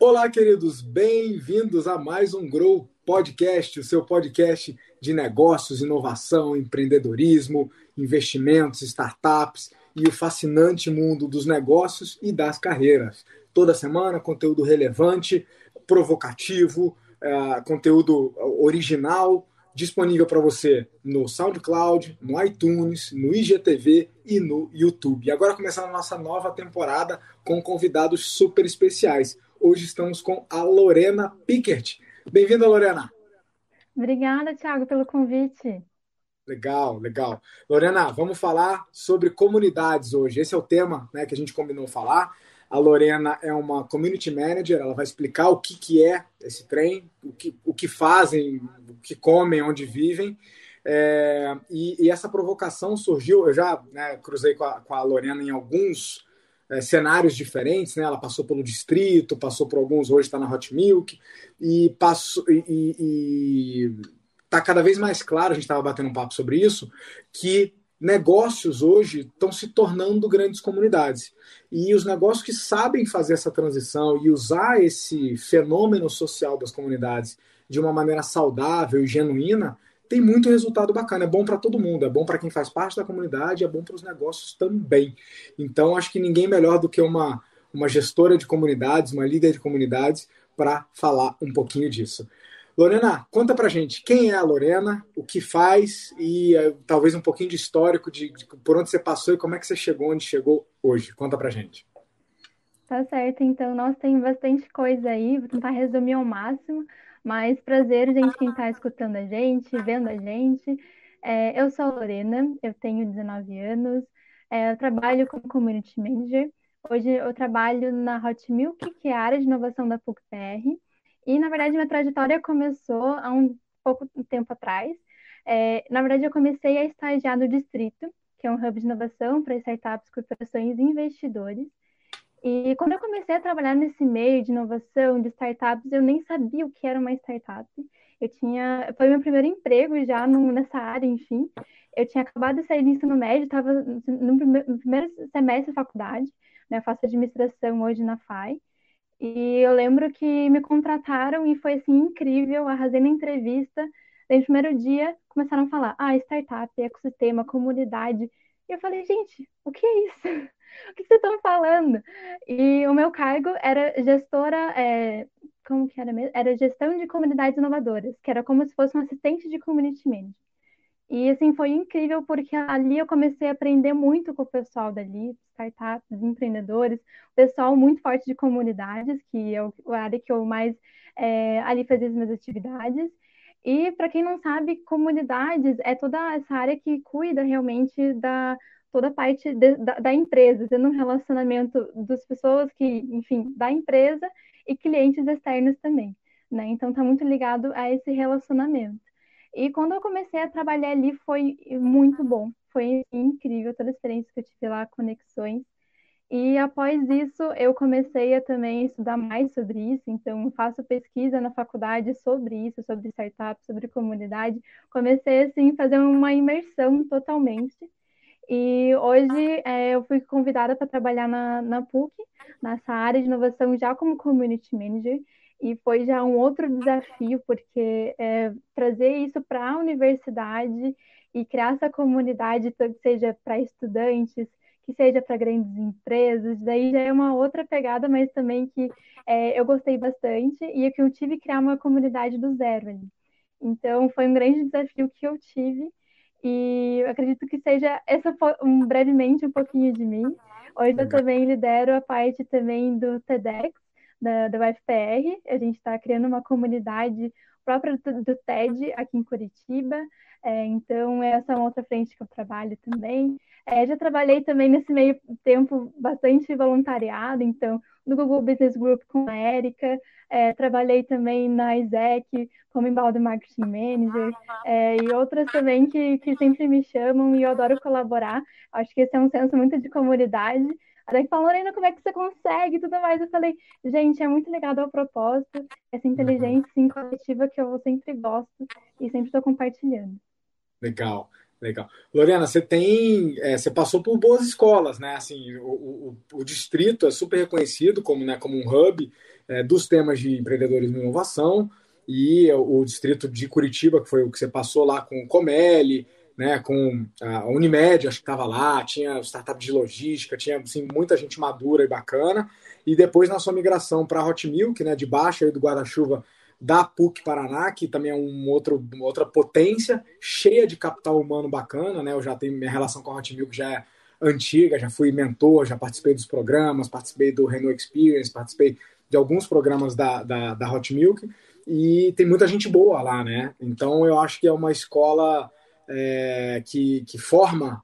Olá, queridos, bem-vindos a mais um Grow Podcast, o seu podcast de negócios, inovação, empreendedorismo, investimentos, startups e o fascinante mundo dos negócios e das carreiras. Toda semana, conteúdo relevante, provocativo, é, conteúdo original, disponível para você no SoundCloud, no iTunes, no IGTV e no YouTube. E agora começando a nossa nova temporada com convidados super especiais. Hoje estamos com a Lorena Pickert. Bem-vinda, Lorena. Obrigada, Thiago, pelo convite. Legal, legal. Lorena, vamos falar sobre comunidades hoje. Esse é o tema né, que a gente combinou falar. A Lorena é uma community manager, ela vai explicar o que, que é esse trem, o que, o que fazem, o que comem, onde vivem. É, e, e, essa provocação surgiu, eu já né, cruzei com a, com a Lorena em alguns é, cenários diferentes, né? Ela passou pelo distrito, passou por alguns, hoje está na Hot Milk e passou e está cada vez mais claro. A gente estava batendo um papo sobre isso que negócios hoje estão se tornando grandes comunidades e os negócios que sabem fazer essa transição e usar esse fenômeno social das comunidades de uma maneira saudável e genuína tem muito resultado bacana. É bom para todo mundo, é bom para quem faz parte da comunidade, é bom para os negócios também. Então, acho que ninguém melhor do que uma, uma gestora de comunidades, uma líder de comunidades, para falar um pouquinho disso. Lorena, conta pra gente quem é a Lorena, o que faz e uh, talvez um pouquinho de histórico de, de, por onde você passou e como é que você chegou onde chegou hoje. Conta pra gente. Tá certo, então nós tem bastante coisa aí, vou tentar resumir ao máximo. Mas prazer, gente, quem está escutando a gente, vendo a gente. É, eu sou a Lorena, eu tenho 19 anos, é, eu trabalho como Community Manager. Hoje eu trabalho na Hot Milk, que é a área de inovação da PUC-PR. E, na verdade, minha trajetória começou há um pouco tempo atrás. É, na verdade, eu comecei a estagiar no Distrito, que é um hub de inovação para startups, corporações e investidores. E quando eu comecei a trabalhar nesse meio de inovação, de startups, eu nem sabia o que era uma startup. Eu tinha, foi meu primeiro emprego já no, nessa área, enfim. Eu tinha acabado de sair do ensino médio, estava no, no primeiro semestre da faculdade, né? Eu faço administração hoje na FAI. E eu lembro que me contrataram e foi assim incrível, arrasei na entrevista. Desde o primeiro dia começaram a falar: "Ah, startup, ecossistema, comunidade". E eu falei: "Gente, o que é isso?" o que vocês estão falando? E o meu cargo era gestora, é, como que era mesmo? Era gestão de comunidades inovadoras, que era como se fosse um assistente de community manager. E assim, foi incrível porque ali eu comecei a aprender muito com o pessoal dali, startups, empreendedores, pessoal muito forte de comunidades, que é a área que eu mais é, ali fazia as minhas atividades. E para quem não sabe, comunidades é toda essa área que cuida realmente da toda a parte de, da, da, empresa, tendo um relacionamento das pessoas que, enfim, da empresa e clientes externos também, né? Então tá muito ligado a esse relacionamento. E quando eu comecei a trabalhar ali foi muito bom, foi incrível toda a experiência que eu tive lá, conexões. E após isso, eu comecei a também estudar mais sobre isso, então faço pesquisa na faculdade sobre isso, sobre startups, sobre comunidade. Comecei assim fazer uma imersão totalmente. E hoje é, eu fui convidada para trabalhar na, na PUC, nessa área de inovação, já como community manager. E foi já um outro desafio, porque é, trazer isso para a universidade e criar essa comunidade, seja para estudantes, que seja para grandes empresas, daí já é uma outra pegada, mas também que é, eu gostei bastante e que eu tive que criar uma comunidade do zero ali. Então, foi um grande desafio que eu tive e eu acredito que seja essa um, brevemente um pouquinho de mim. Hoje eu também lidero a parte também do TEDx, da, da UFPR. A gente está criando uma comunidade própria do, TED aqui em Curitiba. É, então, essa é uma outra frente que eu trabalho também. É, já trabalhei também nesse meio tempo bastante voluntariado, então, no Google Business Group com a Érica, é, trabalhei também na ISEC como embalde marketing manager é, e outras também que, que sempre me chamam e eu adoro colaborar. Acho que esse é um senso muito de comunidade. Que falam, Lorena, como é que você consegue e tudo mais. Eu falei, gente, é muito ligado ao propósito, essa uhum. inteligência sim, coletiva que eu sempre gosto e sempre estou compartilhando. Legal. Legal. Lorena, você tem, é, você passou por boas escolas, né? Assim, o, o, o, distrito é super reconhecido como, né, como um hub é, dos temas de empreendedorismo e inovação e o, o, distrito de Curitiba, que foi o que você passou lá com o Comelli, né, com a Unimed, acho que estava lá, tinha startup de logística, tinha assim, muita gente madura e bacana. E depois na sua migração para a Hot Milk, né, de baixo do guarda-chuva da PUC Paraná, que também é um outro, uma outra potência, cheia de capital humano bacana, né? Eu já tenho minha relação com a Hot Milk já é antiga, já fui mentor, já participei dos programas, participei do Renault Experience, participei de alguns programas da, da, da Hot Milk e tem muita gente boa lá, né? Então eu acho que é uma escola é, que, que forma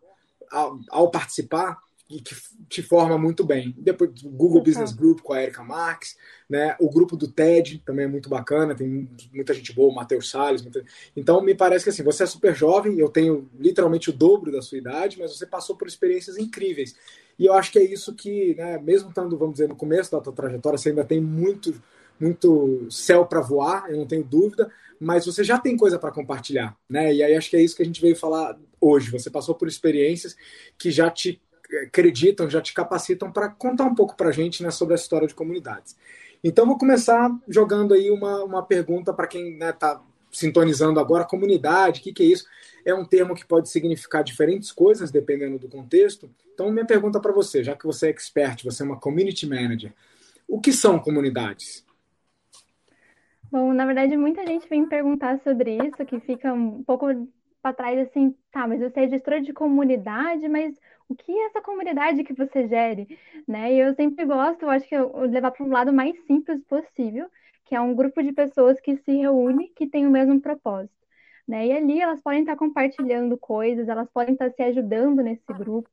ao, ao participar e que te forma muito bem. Depois o Google Business Group com a Erika Marques, né? O grupo do TED também é muito bacana, tem muita gente boa, o Matheus Salles. Muita... Então me parece que assim, você é super jovem, eu tenho literalmente o dobro da sua idade, mas você passou por experiências incríveis. E eu acho que é isso que, né, mesmo estando, vamos dizer, no começo da tua trajetória, você ainda tem muito muito céu para voar, eu não tenho dúvida, mas você já tem coisa para compartilhar, né? E aí acho que é isso que a gente veio falar hoje. Você passou por experiências que já te acreditam, já te capacitam para contar um pouco para a gente né, sobre a história de comunidades. Então, vou começar jogando aí uma, uma pergunta para quem está né, tá sintonizando agora. Comunidade, o que, que é isso? É um termo que pode significar diferentes coisas dependendo do contexto. Então, minha pergunta para você, já que você é expert, você é uma community manager, o que são comunidades? Bom, na verdade, muita gente vem perguntar sobre isso, que fica um pouco para trás assim, tá, mas você é gestora de comunidade, mas o que é essa comunidade que você gere, né? E eu sempre gosto, eu acho que eu levar para um lado mais simples possível, que é um grupo de pessoas que se reúne, que tem o mesmo propósito, né? E ali elas podem estar compartilhando coisas, elas podem estar se ajudando nesse grupo,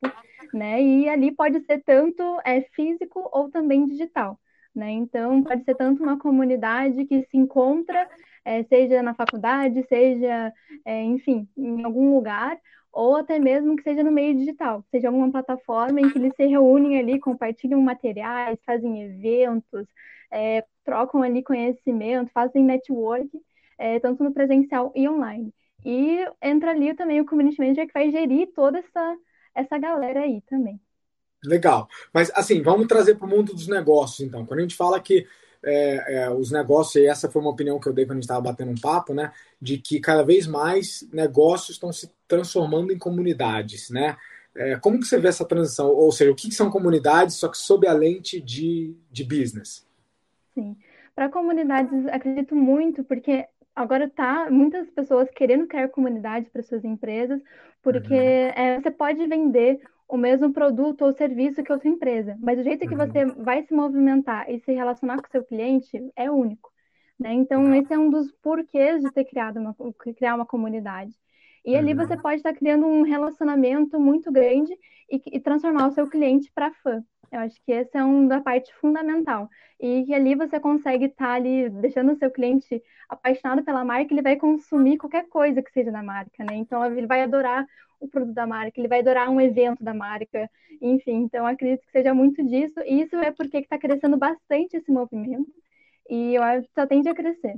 né? E ali pode ser tanto é físico ou também digital, né? Então pode ser tanto uma comunidade que se encontra é, seja na faculdade, seja, é, enfim, em algum lugar, ou até mesmo que seja no meio digital, seja alguma plataforma em que eles se reúnem ali, compartilham materiais, fazem eventos, é, trocam ali conhecimento, fazem network, tanto no presencial e online. E entra ali também o community manager que vai gerir toda essa, essa galera aí também. Legal. Mas assim, vamos trazer para o mundo dos negócios, então. Quando a gente fala que é, é, os negócios, e essa foi uma opinião que eu dei quando a gente estava batendo um papo, né? De que cada vez mais negócios estão se transformando em comunidades, né? É, como que você vê essa transição? Ou seja, o que, que são comunidades, só que sob a lente de, de business? Sim. Para comunidades, acredito muito, porque agora tá muitas pessoas querendo criar comunidade para suas empresas, porque uhum. é, você pode vender o mesmo produto ou serviço que outra empresa, mas o jeito que uhum. você vai se movimentar e se relacionar com o seu cliente é único. Né? Então, esse é um dos porquês de ter criado uma, criar uma comunidade. E ali você uhum. pode estar criando um relacionamento muito grande e, e transformar o seu cliente para fã. Eu acho que essa é uma parte fundamental. E que ali você consegue estar ali deixando o seu cliente apaixonado pela marca, ele vai consumir qualquer coisa que seja da marca, né? Então ele vai adorar o produto da marca, ele vai adorar um evento da marca, enfim. Então, acredito que seja muito disso. E isso é porque está crescendo bastante esse movimento. E eu acho que só tende a crescer.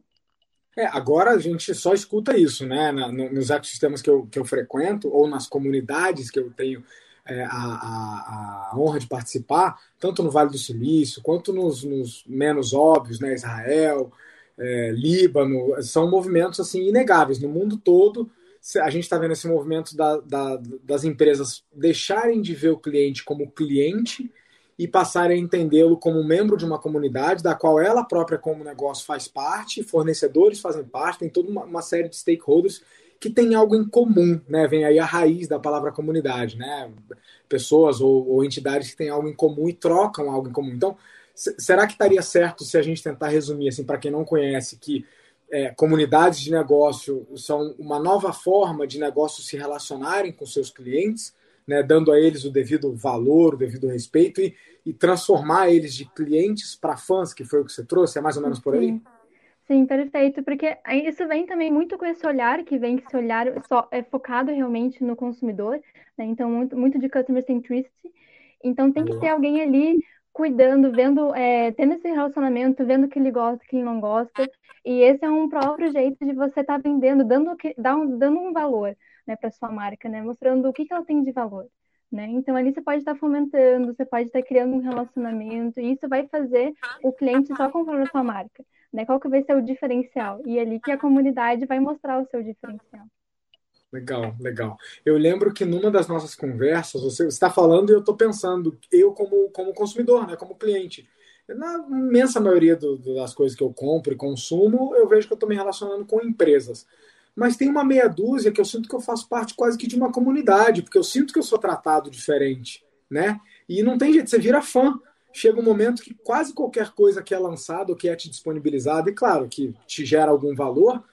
É, agora a gente só escuta isso, né? Na, nos ecossistemas que eu, que eu frequento, ou nas comunidades que eu tenho é, a, a, a, honra de participar, tanto no Vale do Silício, quanto nos, nos menos óbvios, né? Israel, é, Líbano, são movimentos assim inegáveis no mundo todo a gente está vendo esse movimento da, da, das empresas deixarem de ver o cliente como cliente e passarem a entendê-lo como membro de uma comunidade da qual ela própria, como negócio, faz parte, fornecedores fazem parte, tem toda uma, uma série de stakeholders que tem algo em comum, né? Vem aí a raiz da palavra comunidade, né? Pessoas ou, ou entidades que têm algo em comum e trocam algo em comum. Então, será que estaria certo se a gente tentar resumir, assim, para quem não conhece, que é, comunidades de negócio são uma nova forma de negócios se relacionarem com seus clientes, né, dando a eles o devido valor, o devido respeito e, e transformar eles de clientes para fãs, que foi o que você trouxe, é mais ou menos por aí? Sim, perfeito, porque isso vem também muito com esse olhar, que vem esse olhar só, é focado realmente no consumidor, né? então muito, muito de customer centricity, então tem que ter alguém ali cuidando, vendo, é, tendo esse relacionamento, vendo o que ele gosta, o que ele não gosta. E esse é um próprio jeito de você estar tá vendendo, dando, dando um valor. né, para sua marca, né, mostrando o que, que ela tem de valor. Né? Então, ali você pode estar fomentando, você pode estar criando um relacionamento, e isso vai fazer o cliente só comprar a sua marca. Né? Qual que vai ser o diferencial? E é ali que a comunidade vai mostrar o seu diferencial. Legal, legal. Eu lembro que numa das nossas conversas, você está falando e eu estou pensando, eu como, como consumidor, né, como cliente, na imensa maioria do, das coisas que eu compro e consumo, eu vejo que eu estou me relacionando com empresas mas tem uma meia dúzia que eu sinto que eu faço parte quase que de uma comunidade, porque eu sinto que eu sou tratado diferente, né? E não tem jeito, você vira fã. Chega um momento que quase qualquer coisa que é lançada ou que é te disponibilizada, e claro, que te gera algum valor,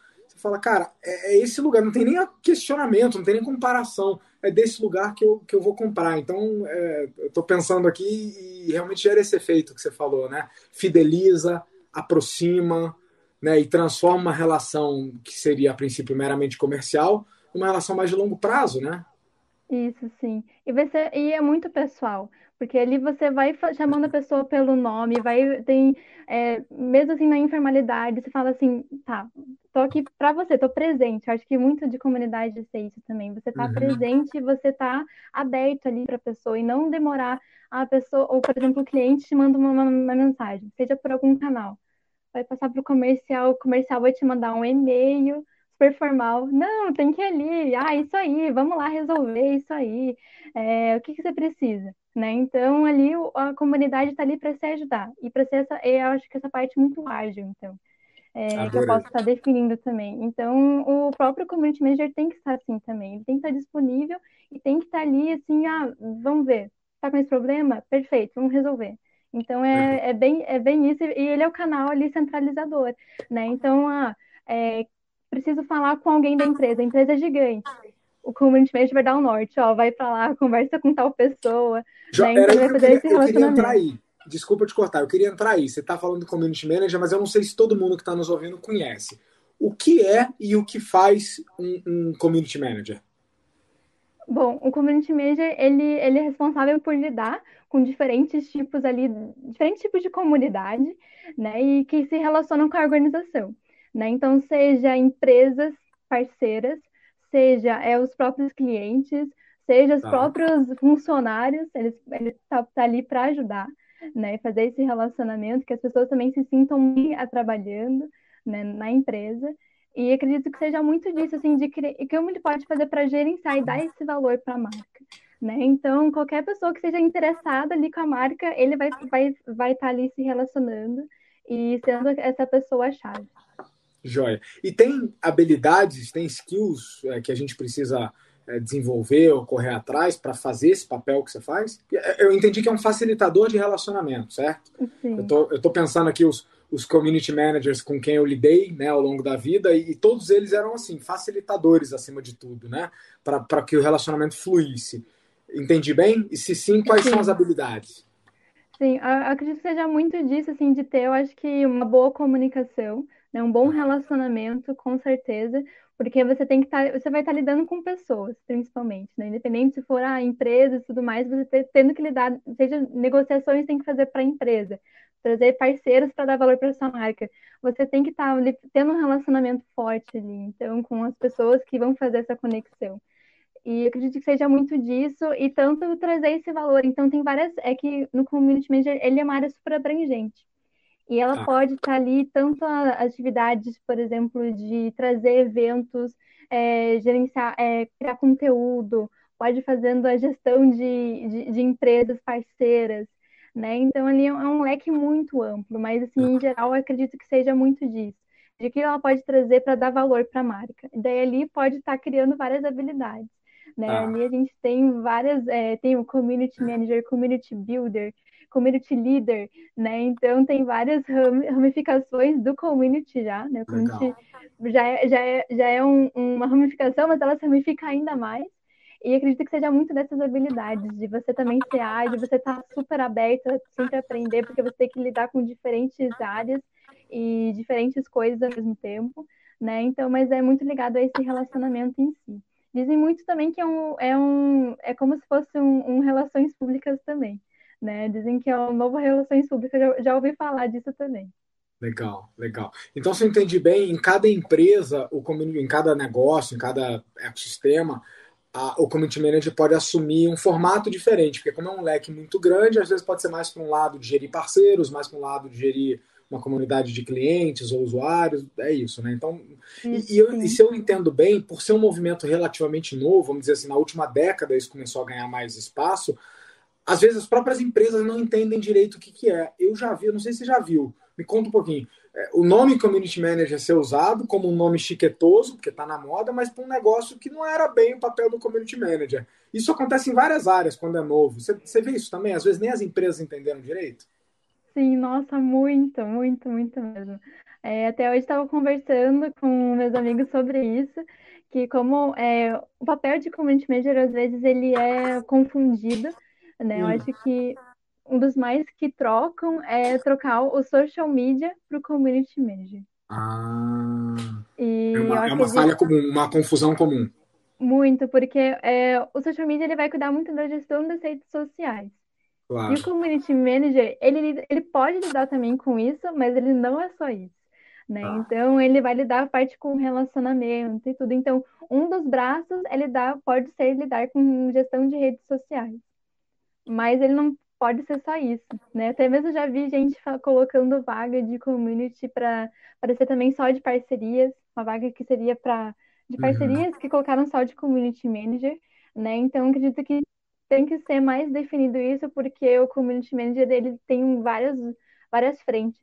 fala, cara, é, é esse lugar, não tem nem questionamento, não tem nem comparação, é desse lugar que eu, que eu vou comprar. Então, é, eu estou pensando aqui e realmente gera esse efeito que você falou, né? Fideliza, aproxima, né, e transforma uma relação que seria a princípio meramente comercial numa relação mais de longo prazo, né? Isso, sim. E, e é muito pessoal, porque ali você vai chamando a pessoa pelo nome, vai, tem, é, mesmo assim na informalidade, você fala assim, tá, tô aqui para você, tô presente. Eu acho que muito de comunidade é isso também. Você tá uhum. presente, você tá aberto ali para a pessoa e não demorar a pessoa, ou por exemplo, o cliente te manda uma, uma mensagem, seja por algum canal vai passar para o comercial, o comercial vai te mandar um e-mail super formal. Não, tem que ir ali. Ah, isso aí, vamos lá resolver isso aí. É, o que, que você precisa? Né? Então, ali a comunidade está ali para se ajudar. E para ser essa, eu acho que essa parte é muito ágil, então. É, que eu posso estar definindo também. Então, o próprio community manager tem que estar assim também. Ele tem que estar disponível e tem que estar ali assim, ah, vamos ver, está com esse problema? Perfeito, vamos resolver. Então é, é, bem, é bem isso, e ele é o canal ali centralizador, né? Então, ah, é, preciso falar com alguém da empresa, a empresa é gigante. O community manager vai dar o norte, ó, vai para lá, conversa com tal pessoa. Já, né? Então vai fazer queria, esse relacionamento. Eu queria entrar aí. Desculpa te cortar, eu queria entrar aí. Você está falando do community manager, mas eu não sei se todo mundo que está nos ouvindo conhece. O que é e o que faz um, um community manager? Bom, o community manager ele, ele é responsável por lidar com diferentes tipos ali, diferentes tipos de comunidade, né, e que se relacionam com a organização, né? Então, seja empresas parceiras, seja é, os próprios clientes, seja os ah. próprios funcionários, eles ele tá, tá ali para ajudar, né, fazer esse relacionamento, que as pessoas também se sintam bem a trabalhando, né, na empresa. E acredito que seja muito disso, assim, de que, como ele pode fazer para gerenciar e dar esse valor para a marca. Né? Então, qualquer pessoa que seja interessada ali com a marca, ele vai estar vai, vai tá ali se relacionando e sendo essa pessoa-chave. Joia. E tem habilidades, tem skills é, que a gente precisa é, desenvolver ou correr atrás para fazer esse papel que você faz? É, eu entendi que é um facilitador de relacionamento, certo? Sim. Eu tô, eu tô pensando aqui os, os community managers com quem eu lidei né, ao longo da vida e, e todos eles eram assim facilitadores acima de tudo, né, para que o relacionamento fluísse. Entendi bem? E se sim, quais sim. são as habilidades? Sim, eu acredito que seja muito disso, assim, de ter, eu acho que uma boa comunicação, né, um bom relacionamento, com certeza, porque você tem que estar, tá, você vai estar tá lidando com pessoas, principalmente, né, independente se for a ah, empresa e tudo mais, você ter, tendo que lidar, seja negociações tem que fazer para a empresa, trazer parceiros para dar valor para sua marca, você tem que estar tá tendo um relacionamento forte ali, então, com as pessoas que vão fazer essa conexão. E acredito que seja muito disso e tanto trazer esse valor. Então, tem várias. É que no Community Manager ele é uma área super abrangente. E ela ah. pode estar ali tanto atividades, por exemplo, de trazer eventos, é, gerenciar, é, criar conteúdo, pode fazendo a gestão de, de, de, empresas parceiras, né? Então ali é um leque muito amplo, mas assim, em geral, eu acredito que seja muito disso, de que ela pode trazer para dar valor para a marca. E daí ali pode estar criando várias habilidades. Né? Ah. Ali a gente tem várias, é, tem o community manager, community builder, community leader, né? Então tem várias ramificações do community já, né? O community já é, já é, já é um, uma ramificação, mas ela se ramifica ainda mais. E acredito que seja muito dessas habilidades, de você também ser ágil, você estar tá super aberta, sempre aprender, porque você tem que lidar com diferentes áreas e diferentes coisas ao mesmo tempo, né? Então, mas é muito ligado a esse relacionamento em si. Dizem muito também que é, um, é, um, é como se fosse um, um relações públicas também, né? Dizem que é um novo relações públicas, já, já ouvi falar disso também. Legal, legal. Então, se eu entendi bem, em cada empresa, o em cada negócio, em cada ecossistema, a, o community manager pode assumir um formato diferente, porque como é um leque muito grande, às vezes pode ser mais para um lado de gerir parceiros, mais para um lado de gerir uma comunidade de clientes ou usuários, é isso, né? Então, e, e, eu, e, se eu entendo bem, por ser um movimento relativamente novo, vamos dizer assim, na última década isso começou a ganhar mais espaço, às vezes as próprias empresas não entendem direito o que, que é. Eu já vi, eu não sei se você já viu, me conta um pouquinho. É, o nome Community Manager ser usado como um nome chiquetoso, porque está na moda, mas para um negócio que não era bem o papel do Community Manager. Isso acontece em várias áreas quando é novo. Você, você vê isso também? Às vezes nem as empresas entenderam direito. Sim, nossa, muito, muito, muito mesmo. É, até hoje estava conversando com meus amigos sobre isso, que como é, o papel de community manager às vezes ele é confundido, né? Eu acho que um dos mais que trocam é trocar o social media para o community manager. Ah, e é uma, é uma falha comum, uma confusão comum. Muito, porque é, o social media ele vai cuidar muito da gestão das redes sociais. Claro. E o community manager, ele, ele pode lidar também com isso, mas ele não é só isso. Né? Ah. Então, ele vai lidar a parte com relacionamento e tudo. Então, um dos braços é lidar, pode ser lidar com gestão de redes sociais. Mas ele não pode ser só isso, né? Até mesmo já vi gente colocando vaga de community para ser também só de parcerias, uma vaga que seria para de uhum. parcerias uhum. que colocaram só de community manager, né? Então acredito que tem que ser mais definido isso, porque o community manager ele tem várias, várias frentes.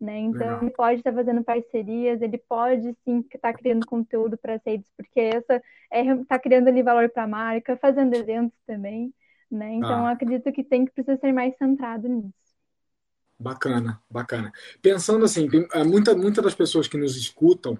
Né? Então, Legal. ele pode estar fazendo parcerias, ele pode sim estar criando conteúdo para as redes, porque essa é está criando ali valor para a marca, fazendo eventos também, né? Então, ah. acredito que tem que precisa ser mais centrado nisso. Bacana, bacana. Pensando assim, muitas muita, muita das pessoas que nos escutam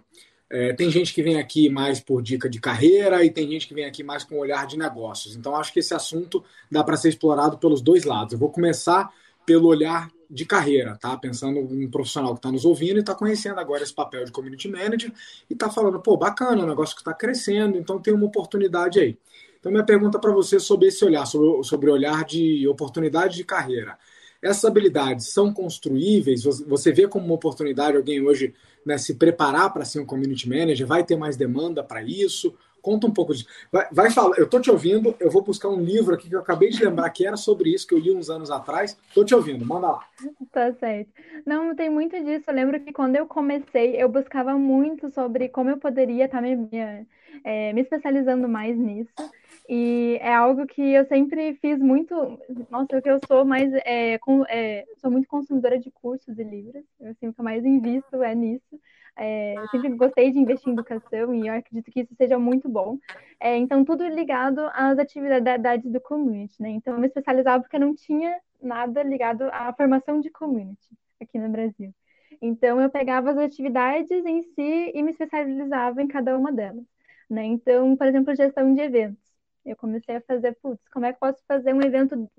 é, tem gente que vem aqui mais por dica de carreira e tem gente que vem aqui mais com olhar de negócios. Então, acho que esse assunto dá para ser explorado pelos dois lados. Eu vou começar pelo olhar de carreira, tá? Pensando um profissional que está nos ouvindo e está conhecendo agora esse papel de community manager e está falando, pô, bacana, é um negócio que está crescendo, então tem uma oportunidade aí. Então, minha pergunta para você sobre esse olhar, sobre, sobre o olhar de oportunidade de carreira. Essas habilidades são construíveis? Você vê como uma oportunidade alguém hoje né, se preparar para ser um community manager? Vai ter mais demanda para isso? Conta um pouco disso. Vai, vai falar, eu estou te ouvindo, eu vou buscar um livro aqui que eu acabei de lembrar que era sobre isso, que eu li uns anos atrás. Estou te ouvindo, manda lá. Tá certo. Não, tem muito disso. Eu lembro que quando eu comecei, eu buscava muito sobre como eu poderia estar tá me, é, me especializando mais nisso. E é algo que eu sempre fiz muito. Nossa, o que eu sou mais. É, com, é, sou muito consumidora de cursos e livros. Eu, o que eu mais invisto é nisso. É, eu sempre gostei de investir em educação e eu acredito que isso seja muito bom. É, então, tudo ligado às atividades do community, né? Então, eu me especializava porque não tinha nada ligado à formação de community aqui no Brasil. Então, eu pegava as atividades em si e me especializava em cada uma delas. Né? Então, por exemplo, gestão de eventos. Eu comecei a fazer, putz, como é que posso fazer um evento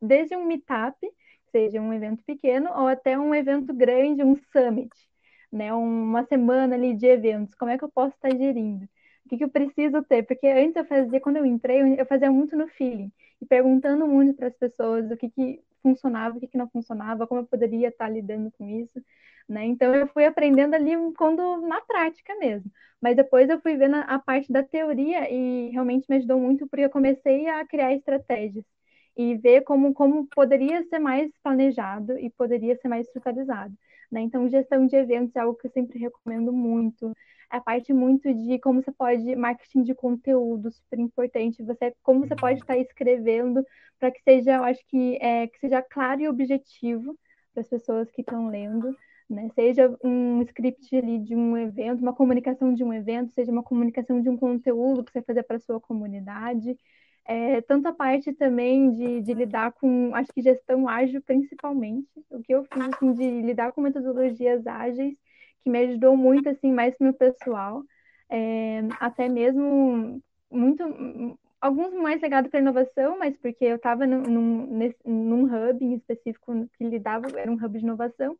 desde um meetup, seja um evento pequeno, ou até um evento grande, um summit, né? Uma semana ali de eventos. Como é que eu posso estar gerindo? O que, que eu preciso ter? Porque antes eu fazia, quando eu entrei, eu fazia muito no feeling, e perguntando muito para as pessoas o que, que funcionava, o que, que não funcionava, como eu poderia estar lidando com isso. Né? Então eu fui aprendendo ali quando na prática mesmo. Mas depois eu fui vendo a parte da teoria e realmente me ajudou muito porque eu comecei a criar estratégias e ver como, como poderia ser mais planejado e poderia ser mais estruturalizado. Né? Então, gestão de eventos é algo que eu sempre recomendo muito. A parte muito de como você pode, marketing de conteúdo, super importante. Você, como você pode estar escrevendo para que seja, eu acho que, é, que seja claro e objetivo para as pessoas que estão lendo né? Seja um script ali de um evento, uma comunicação de um evento, seja uma comunicação de um conteúdo que você fazer para sua comunidade. É, tanto a parte também de, de, lidar com, acho que gestão ágil principalmente, o que eu fiz assim, de lidar com metodologias ágeis, que me ajudou muito assim mais para o meu pessoal, é, até mesmo muito alguns mais ligados para inovação, mas porque eu estava num, num, num hub em específico que lidava, era um hub de inovação,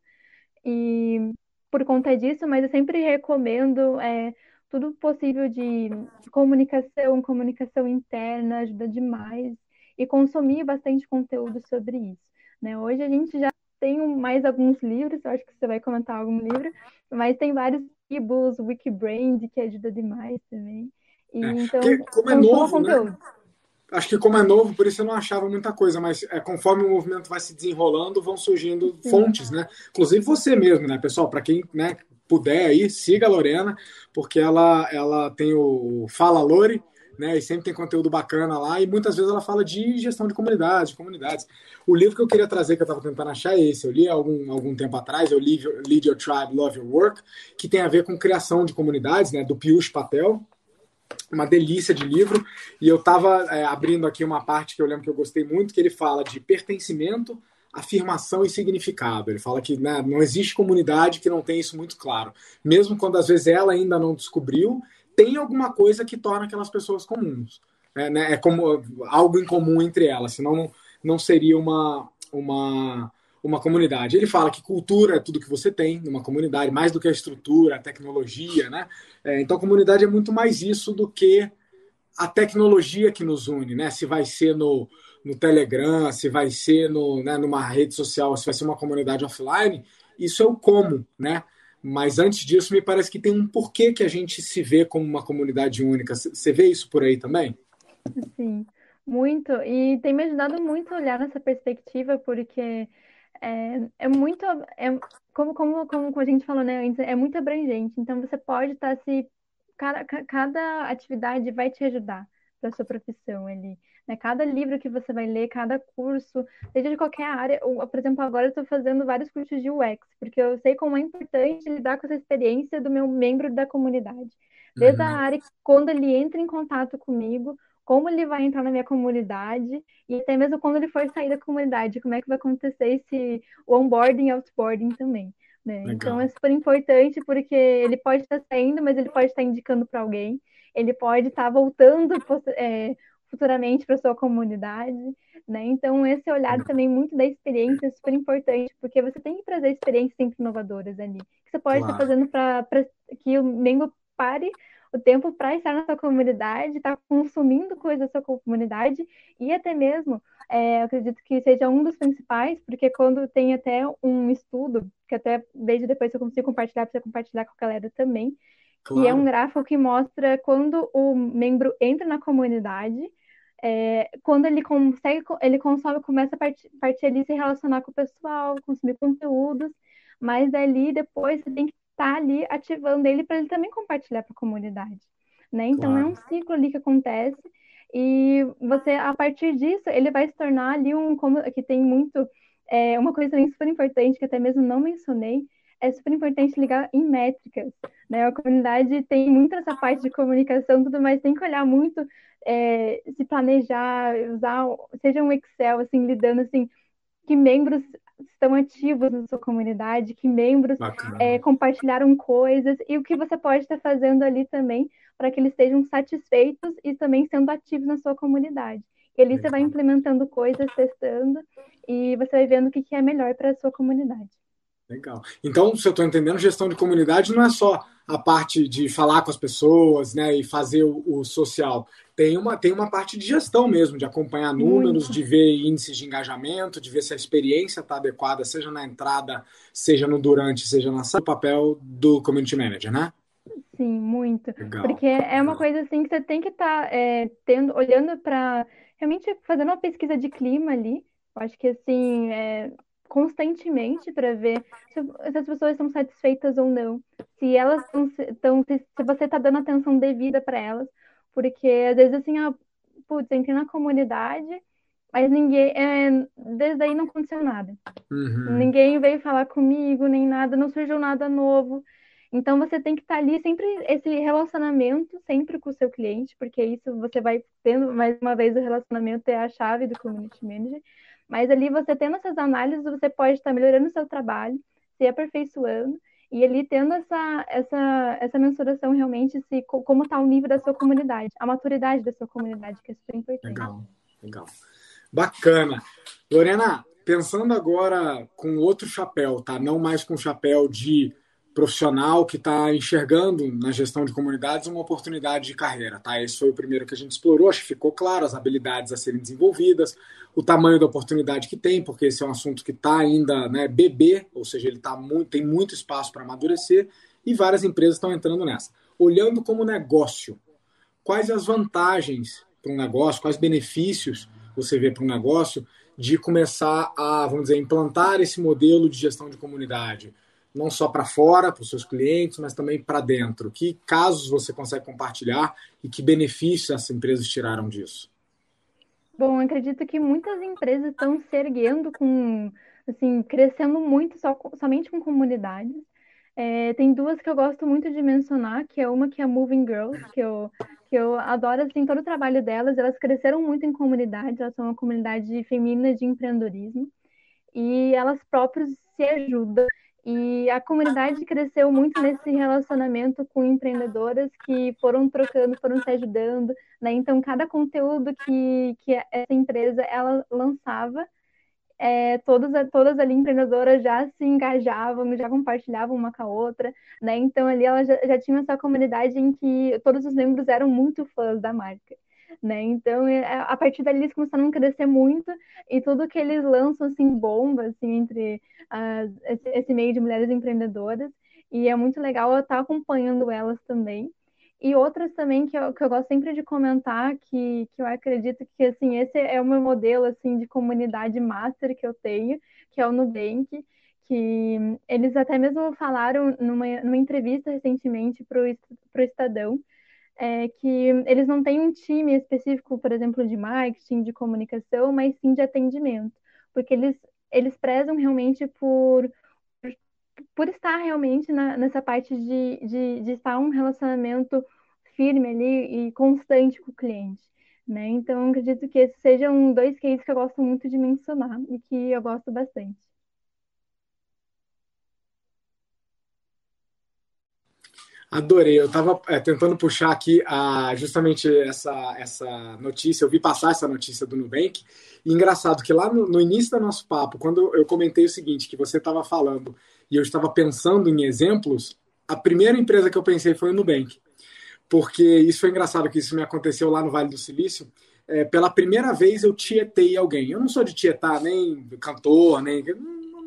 e por conta disso, mas eu sempre recomendo é, tudo possível de comunicação, comunicação interna, ajuda demais, e consumir bastante conteúdo sobre isso. Né? Hoje a gente já tem mais alguns livros, eu acho que você vai comentar algum livro, mas tem vários e-books, Wikibrand, que ajuda demais também. E, é, então, como é novo, né? Acho que como é novo, por isso eu não achava muita coisa, mas é, conforme o movimento vai se desenrolando, vão surgindo fontes, né? Inclusive você mesmo, né, pessoal? Para quem né, puder aí, siga a Lorena, porque ela, ela tem o Fala Lore, né? E sempre tem conteúdo bacana lá, e muitas vezes ela fala de gestão de comunidade, de comunidades. O livro que eu queria trazer, que eu estava tentando achar, é esse. Eu li algum, algum tempo atrás, eu li Lead Your Tribe, Love Your Work, que tem a ver com criação de comunidades, né? Do Piyush Patel. Uma delícia de livro. E eu estava é, abrindo aqui uma parte que eu lembro que eu gostei muito, que ele fala de pertencimento, afirmação e significado. Ele fala que né, não existe comunidade que não tem isso muito claro. Mesmo quando às vezes ela ainda não descobriu, tem alguma coisa que torna aquelas pessoas comuns. É, né, é como algo em comum entre elas, senão não, seria uma, uma, uma comunidade. Ele fala que cultura é tudo que você tem numa comunidade, mais do que a estrutura, a tecnologia, né? É, então, a comunidade é muito mais isso do que a tecnologia que nos une, né? Se vai ser no, no Telegram, se vai ser no, né, numa rede social, se vai ser uma comunidade offline, isso é o como, né? Mas antes disso, me parece que tem um porquê que a gente se vê como uma comunidade única. Você vê isso por aí também? Sim, muito. E tem me ajudado muito a olhar nessa perspectiva, porque é, é muito. É, como, como, como a gente falou né, antes, é muito abrangente. Então, você pode estar se. Cada, cada atividade vai te ajudar para sua profissão ali. Né? Cada livro que você vai ler, cada curso, seja de qualquer área. Ou, por exemplo, agora eu estou fazendo vários cursos de UX, porque eu sei como é importante lidar com essa experiência do meu membro da comunidade. Desde uhum. a área quando ele entra em contato comigo, como ele vai entrar na minha comunidade e até mesmo quando ele for sair da comunidade, como é que vai acontecer esse onboarding e outboarding também. Né? Então é super importante porque ele pode estar saindo, mas ele pode estar indicando para alguém, ele pode estar voltando é, futuramente para sua comunidade, né? Então esse olhar também muito da experiência é super importante, porque você tem que trazer experiências sempre inovadoras ali, que você pode claro. estar fazendo para que o membro pare o tempo para estar na sua comunidade, estar tá consumindo coisas da sua comunidade e até mesmo, é, acredito que seja um dos principais, porque quando tem até um estudo, que até desde depois eu consigo compartilhar, para você compartilhar com a galera também, claro. que é um gráfico que mostra quando o membro entra na comunidade, é, quando ele consegue, ele consome, começa a partir, partir ali se relacionar com o pessoal, consumir conteúdos, mas ali depois você tem que estar tá ali ativando ele para ele também compartilhar para a comunidade, né? Então claro. é um ciclo ali que acontece e você a partir disso ele vai se tornar ali um como que tem muito é, uma coisa também super importante que até mesmo não mencionei é super importante ligar em métricas, né? A comunidade tem muito essa parte de comunicação, tudo mais, tem que olhar muito, é, se planejar, usar, seja um Excel, assim, lidando, assim, que membros estão ativos na sua comunidade, que membros é, compartilharam coisas e o que você pode estar fazendo ali também para que eles estejam satisfeitos e também sendo ativos na sua comunidade. E ali você vai implementando coisas, testando e você vai vendo o que é melhor para a sua comunidade. Legal. Então, se eu estou entendendo, gestão de comunidade não é só a parte de falar com as pessoas né, e fazer o, o social. Tem uma, tem uma parte de gestão mesmo, de acompanhar números, Muito. de ver índices de engajamento, de ver se a experiência está adequada, seja na entrada, seja no durante, seja na o papel do community manager, né? Sim, muito. Legal. Porque é uma coisa assim que você tem que estar tá, é, tendo, olhando para realmente fazendo uma pesquisa de clima ali. Eu acho que assim, é, constantemente para ver se, se, as pessoas estão satisfeitas ou não, se elas estão, se, se, você está dando atenção devida para elas, porque às vezes assim, ah, putz, entrei na comunidade, mas ninguém, é, desde aí não aconteceu nada. Uhum. Ninguém veio falar comigo, nem nada, não surgiu nada novo. Então você tem que estar tá ali sempre esse relacionamento sempre com o seu cliente, porque isso você vai tendo mais uma vez o relacionamento é a chave do community manager. Mas ali você tendo essas análises, você pode estar melhorando o seu trabalho, se aperfeiçoando, e ali tendo essa, essa, essa mensuração realmente se como está o nível da sua comunidade, a maturidade da sua comunidade, que é super importante. Legal, legal. Bacana. Lorena, pensando agora com outro chapéu, tá? Não mais com o chapéu de profissional que está enxergando na gestão de comunidades uma oportunidade de carreira. Tá? Esse foi o primeiro que a gente explorou, acho que ficou claro as habilidades a serem desenvolvidas, o tamanho da oportunidade que tem, porque esse é um assunto que está ainda né, bebê, ou seja, ele tá muito, tem muito espaço para amadurecer e várias empresas estão entrando nessa. Olhando como negócio, quais as vantagens para um negócio, quais benefícios você vê para um negócio de começar a, vamos dizer, implantar esse modelo de gestão de comunidade? não só para fora, para os seus clientes, mas também para dentro? Que casos você consegue compartilhar e que benefícios as empresas tiraram disso? Bom, acredito que muitas empresas estão se erguendo com, assim, crescendo muito só, somente com comunidades. É, tem duas que eu gosto muito de mencionar, que é uma que é a Moving Girls, que eu, que eu adoro assim, todo o trabalho delas. Elas cresceram muito em comunidades, elas são uma comunidade feminina de empreendedorismo e elas próprias se ajudam e a comunidade cresceu muito nesse relacionamento com empreendedoras que foram trocando, foram se ajudando, né? Então, cada conteúdo que, que essa empresa ela lançava, é, todas, todas ali empreendedoras já se engajavam, já compartilhavam uma com a outra, né? Então, ali ela já, já tinha essa comunidade em que todos os membros eram muito fãs da marca né? Então, é, a partir dali eles começaram a crescer muito e tudo que eles lançam, assim, bomba, assim, entre uh, esse, esse, meio de mulheres empreendedoras e é muito legal eu estar acompanhando elas também. E outras também que eu, que eu gosto sempre de comentar, que, que eu acredito que, assim, esse é o meu modelo, assim, de comunidade master que eu tenho, que é o Nubank, que eles até mesmo falaram numa, numa entrevista recentemente para o Estadão, é que eles não têm um time específico, por exemplo, de marketing, de comunicação, mas sim de atendimento, porque eles, eles prezam realmente por, por estar realmente na, nessa parte de, de, de estar um relacionamento firme ali e constante com o cliente. Né? Então, acredito que esses sejam dois cases que eu gosto muito de mencionar e que eu gosto bastante. Adorei. Eu estava é, tentando puxar aqui a, justamente essa, essa notícia. Eu vi passar essa notícia do Nubank. E engraçado que lá no, no início do nosso papo, quando eu comentei o seguinte, que você estava falando e eu estava pensando em exemplos, a primeira empresa que eu pensei foi o Nubank. Porque isso foi engraçado que isso me aconteceu lá no Vale do Silício. É, pela primeira vez eu tietei alguém. Eu não sou de tietar nem cantor, nem.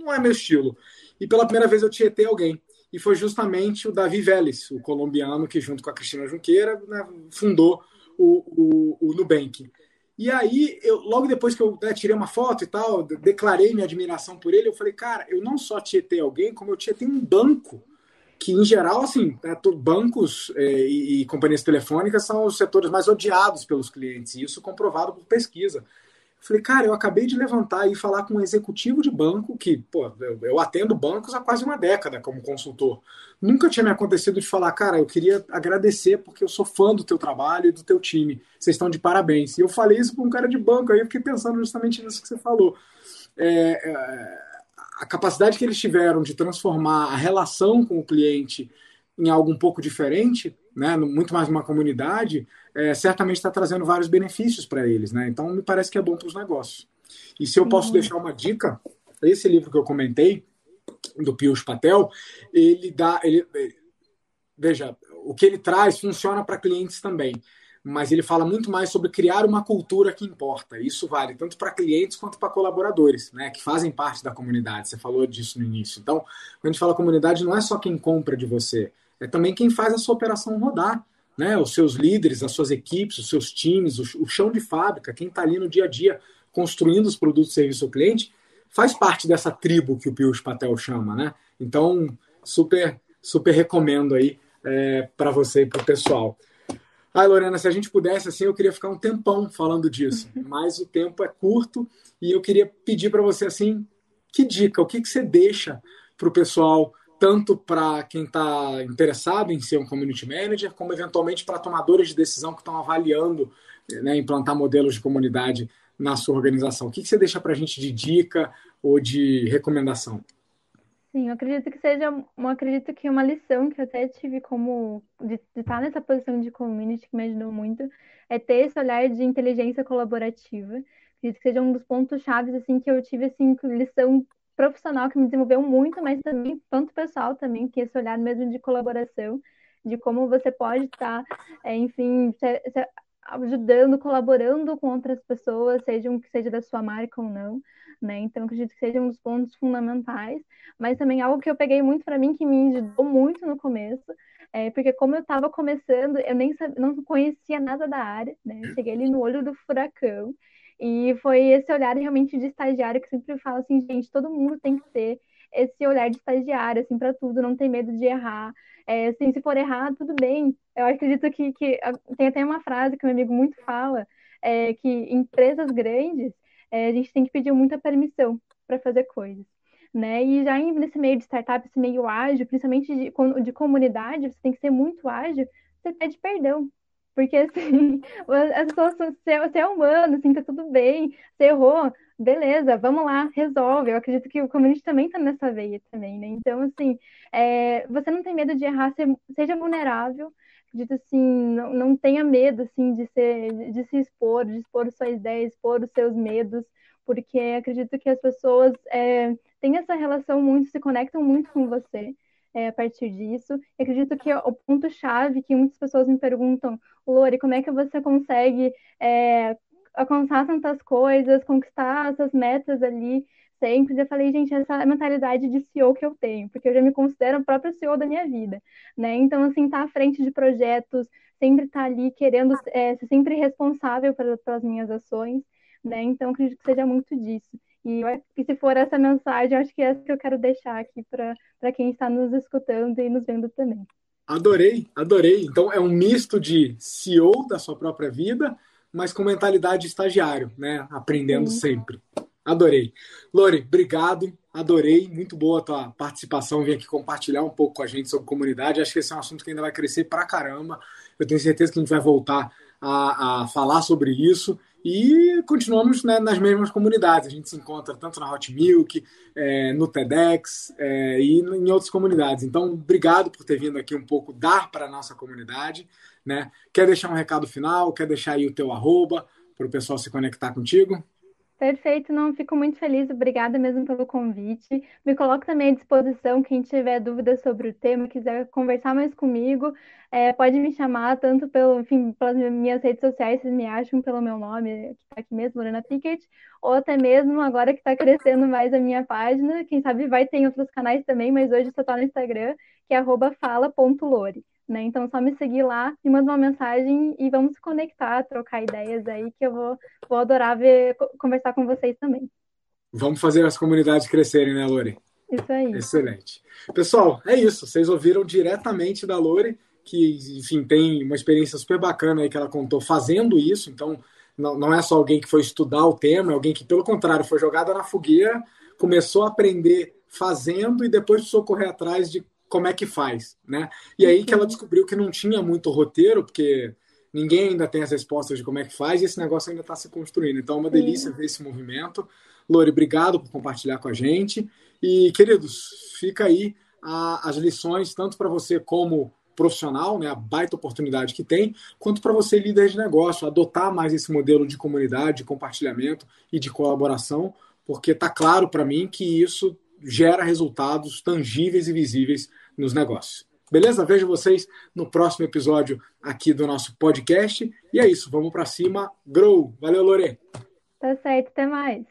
Não é meu estilo. E pela primeira vez eu tietei alguém e foi justamente o Davi Vélez, o colombiano que, junto com a Cristina Junqueira, né, fundou o, o, o, Nubank. E aí, eu, logo depois que eu né, tirei uma foto e tal, declarei minha admiração por ele, eu falei, cara, eu não só tietei alguém, como eu tietei um banco, que em geral, assim, né, bancos é, e, e companhias telefônicas são os setores mais odiados pelos clientes, e isso comprovado por pesquisa. Falei, cara, eu acabei de levantar e falar com um executivo de banco que, pô, eu, eu, atendo bancos há quase uma década como consultor. Nunca tinha me acontecido de falar, cara, eu queria agradecer porque eu sou fã do teu trabalho e do teu time. Vocês estão de parabéns. E eu falei isso para um cara de banco, aí eu fiquei pensando justamente nisso que você falou. É, é, a capacidade que eles tiveram de transformar a relação com o cliente em algo um pouco diferente, né, muito mais uma comunidade, é, certamente está trazendo vários benefícios para eles. Né? Então, me parece que é bom para os negócios. E se eu posso uhum. deixar uma dica, esse livro que eu comentei, do Piyush Patel, ele dá. Ele, veja, o que ele traz funciona para clientes também, mas ele fala muito mais sobre criar uma cultura que importa. Isso vale tanto para clientes quanto para colaboradores, né, que fazem parte da comunidade. Você falou disso no início. Então, quando a gente fala comunidade, não é só quem compra de você, é também quem faz a sua operação rodar né, os seus líderes, as suas equipes, os seus times, o, o chão de fábrica, quem está ali no dia a dia construindo os produtos e serviços ao cliente, faz parte dessa tribo que o Piyush Patel chama, né? Então, super, super recomendo aí é, para você e para o pessoal. Ai, Lorena, se a gente pudesse, assim, eu queria ficar um tempão falando disso, mas o tempo é curto e eu queria pedir para você, assim, que dica, o que, que você deixa para o pessoal tanto para quem está interessado em ser um community manager, como eventualmente para tomadores de decisão que estão avaliando né, implantar modelos de comunidade na sua organização. O que, que você deixa para a gente de dica ou de recomendação? Sim, eu acredito que seja, eu acredito que uma lição que eu até tive como de, de estar nessa posição de community que me ajudou muito é ter esse olhar de inteligência colaborativa. Acredito que seja um dos pontos chaves assim que eu tive assim lição profissional que me desenvolveu muito, mas também tanto pessoal também, que esse olhar mesmo de colaboração, de como você pode estar, é, enfim, se, se ajudando, colaborando com outras pessoas, sejam que seja da sua marca ou não, né? Então, acredito que seja um dos pontos fundamentais, mas também algo que eu peguei muito para mim, que me ajudou muito no começo, é, porque como eu estava começando, eu nem sabia, não conhecia nada da área, né? Cheguei ali no olho do furacão, e foi esse olhar realmente de estagiário que sempre falo assim, gente, todo mundo tem que ter esse olhar de estagiário, assim, para tudo, não tem medo de errar. É, assim, se for errar, tudo bem. Eu acredito que, que tem até uma frase que meu amigo muito fala, é, que em empresas grandes, é, a gente tem que pedir muita permissão para fazer coisas. Né? E já nesse meio de startup, esse meio ágil, principalmente de, de comunidade, você tem que ser muito ágil, você pede perdão. Porque, assim, as pessoas, você é humano, assim, tá tudo bem, você errou, beleza, vamos lá, resolve. Eu acredito que o community também tá nessa veia também, né? Então, assim, é, você não tem medo de errar, seja vulnerável, acredito, assim, não, não tenha medo, assim, de, ser, de se expor, de expor suas ideias, expor os seus medos, porque acredito que as pessoas é, têm essa relação muito, se conectam muito com você é, a partir disso. Acredito que o ponto-chave que muitas pessoas me perguntam, Lori, como é que você consegue é, alcançar tantas coisas, conquistar essas metas ali sempre? Eu falei, gente, essa é mentalidade de CEO que eu tenho, porque eu já me considero a própria CEO da minha vida, né? Então, assim, tá à frente de projetos, sempre tá ali querendo é, ser sempre responsável pelas minhas ações, né? Então, acredito que seja muito disso. E, e se for essa mensagem, acho que é essa que eu quero deixar aqui para quem está nos escutando e nos vendo também. Adorei, adorei. Então é um misto de CEO da sua própria vida, mas com mentalidade de estagiário, né? Aprendendo Sim. sempre. Adorei. Lori, obrigado. Adorei. Muito boa a tua participação. Vim aqui compartilhar um pouco com a gente sobre comunidade. Acho que esse é um assunto que ainda vai crescer pra caramba. Eu tenho certeza que a gente vai voltar a, a falar sobre isso. E continuamos né, nas mesmas comunidades. A gente se encontra tanto na Hot Milk, é, no TEDx é, e em outras comunidades. Então, obrigado por ter vindo aqui um pouco dar para a nossa comunidade. Né? Quer deixar um recado final? Quer deixar aí o teu arroba para o pessoal se conectar contigo? Perfeito, não, fico muito feliz, obrigada mesmo pelo convite. Me coloco também à disposição, quem tiver dúvidas sobre o tema, quiser conversar mais comigo, é, pode me chamar tanto pelo, enfim, pelas minhas redes sociais, vocês me acham pelo meu nome, que está aqui mesmo, Lorena Pickett, ou até mesmo agora que está crescendo mais a minha página, quem sabe vai ter em outros canais também, mas hoje só está no Instagram, que é fala.lore. Né? Então, só me seguir lá, me manda uma mensagem e vamos se conectar, trocar ideias aí, que eu vou, vou adorar ver, conversar com vocês também. Vamos fazer as comunidades crescerem, né, Lori? Isso aí. Excelente. Pessoal, é isso. Vocês ouviram diretamente da Lori, que, enfim, tem uma experiência super bacana aí que ela contou fazendo isso. Então, não, não é só alguém que foi estudar o tema, é alguém que, pelo contrário, foi jogada na fogueira, começou a aprender fazendo e depois precisou correr atrás de como é que faz, né? E aí que ela descobriu que não tinha muito roteiro, porque ninguém ainda tem as respostas de como é que faz e esse negócio ainda está se construindo. Então é uma delícia ver esse movimento. Lori, obrigado por compartilhar com a gente. E, queridos, fica aí a, as lições, tanto para você como profissional, né, a baita oportunidade que tem, quanto para você, líder de negócio, adotar mais esse modelo de comunidade, de compartilhamento e de colaboração, porque está claro para mim que isso gera resultados tangíveis e visíveis nos negócios. Beleza? Vejo vocês no próximo episódio aqui do nosso podcast. E é isso, vamos para cima. Grow! Valeu, Lore! Tá certo, até mais.